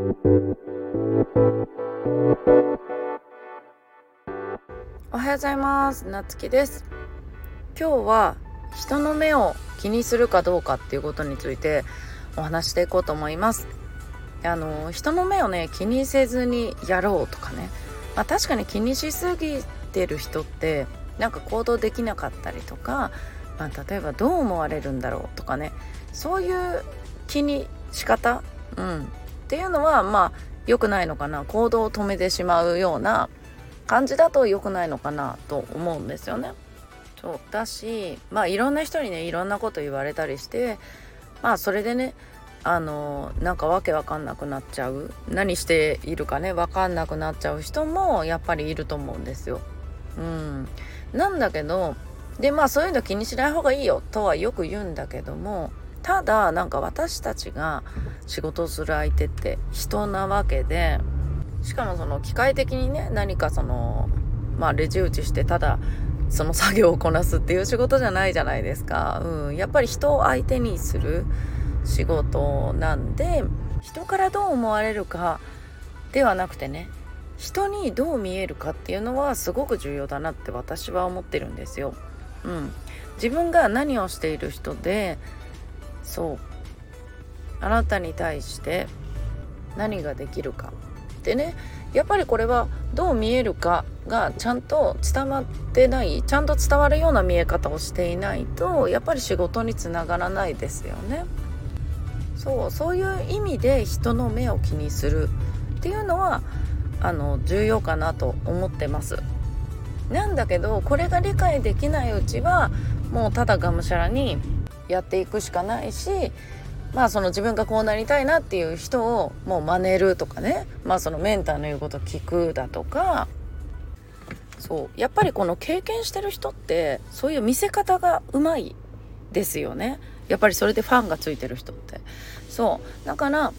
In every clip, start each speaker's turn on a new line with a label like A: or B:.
A: おはようございます。なつきです。今日は人の目を気にするかどうかっていうことについてお話していこうと思います。あの人の目をね気にせずにやろうとかね、まあ、確かに気にしすぎてる人ってなんか行動できなかったりとか、まあ、例えばどう思われるんだろうとかね。そういう気に仕方、うん、っていうのはまあ良くないのかな行動を止めてしまうような感じだと良くないのかなと思うんですよね。そうだしまあいろんな人にねいろんなこと言われたりしてまあそれでねあのなんかわけわかんなくなっちゃう何しているかねわかんなくなっちゃう人もやっぱりいると思うんですよ。うん、なんだけどでまあそういうの気にしない方がいいよとはよく言うんだけどもただなんか私たちが仕事する相手って人なわけでしかもその機械的にね何かそのまあレジ打ちしてただその作業をこなすっていう仕事じゃないじゃないですか。うん、やっぱり人を相手にする仕事なんで人からどう思われるかではなくてね人にどう見えるかっていうのはすごく重要だなって私は思ってるんですよ。うん、自分が何をしている人でそうあなたに対して何ができるかでねやっぱりこれはどう見えるかがちゃんと伝わってないちゃんと伝わるような見え方をしていないとやっぱり仕事につながらないですよね。そうそういう意味で人の目を気にするっていうのはあの重要かなと思ってます。なんだけどこれが理解できないうちはもうただがむしゃらにやっていくしかないしまあその自分がこうなりたいなっていう人をもう真似るとかね。まあそのメンターの言うこと聞くだとか。そう。やっぱりこの経験してる人ってそういう見せ方がうまいですよね。やっぱりそれでファンがついてる人って。そう。だから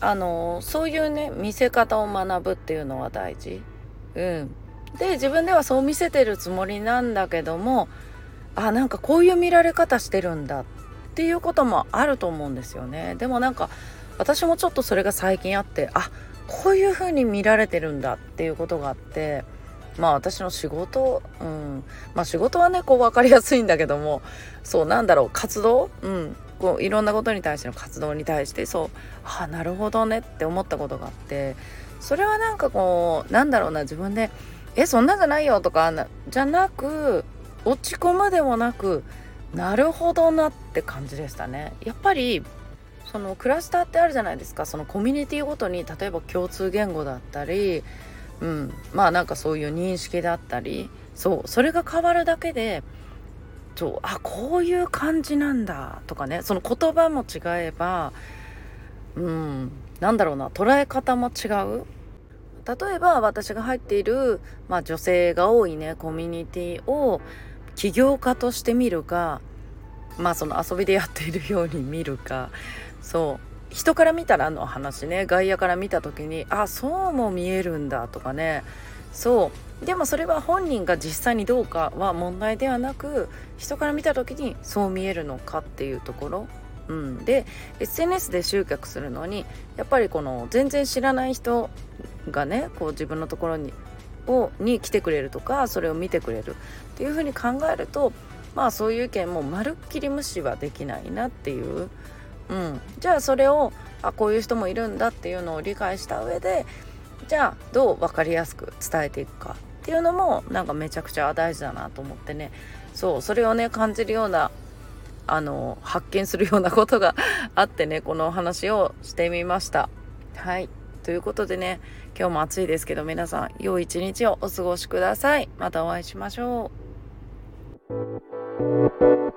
A: あのそういうね見せ方を学ぶっていうのは大事。うん。で自分ではそう見せてるつもりなんだけどもあなんかこういう見られ方してるんだって。っていうこともあると思うんですよね。でもなんか私もちょっとそれが最近あってあこういう風に見られてるんだっていうことがあってまあ私の仕事うん。まあ仕事はねこう分かりやすいんだけどもそうなんだろう活動？うん。こういろんなことに対しての活動に対してそうあなるほどねって思ったことがあってそれはなんかこうなんだろうな自分でえそんなんじゃないよとかじゃなく落ち込むでもなくなるほどなって感じでしたね。やっぱりそのクラスターってあるじゃないですか。そのコミュニティごとに例えば共通言語だったりうんまあなんかそういう認識だったりそうそれが変わるだけでそうあこういう感じなんだとかね。その言葉も違えばうんなんだろうな捉え方も違う。例えば私が入っている、まあ、女性が多いねコミュニティを起業家として見るかまあその遊びでやっているように見るかそう。人から見たらの話ね。外野から見た時にあそうも見えるんだとかね。そう。でもそれは本人が実際にどうかは問題ではなく人から見た時にそう見えるのかっていうところ。うん、で SNS で集客するのにやっぱりこの全然知らない人がねこう自分のところにをに来てくれるとかそれを見てくれるっていうふうに考えるとまあそういう意見もまるっきり無視はできないなっていう、うん、じゃあそれをあこういう人もいるんだっていうのを理解した上でじゃあどう分かりやすく伝えていくかっていうのもなんかめちゃくちゃ大事だなと思ってね。そう。それをね感じるようなあの発見するようなことがあってねこのお話をしてみました。はい。ということでね今日も暑いですけど皆さん良い一日をお過ごしください。またお会いしましょう。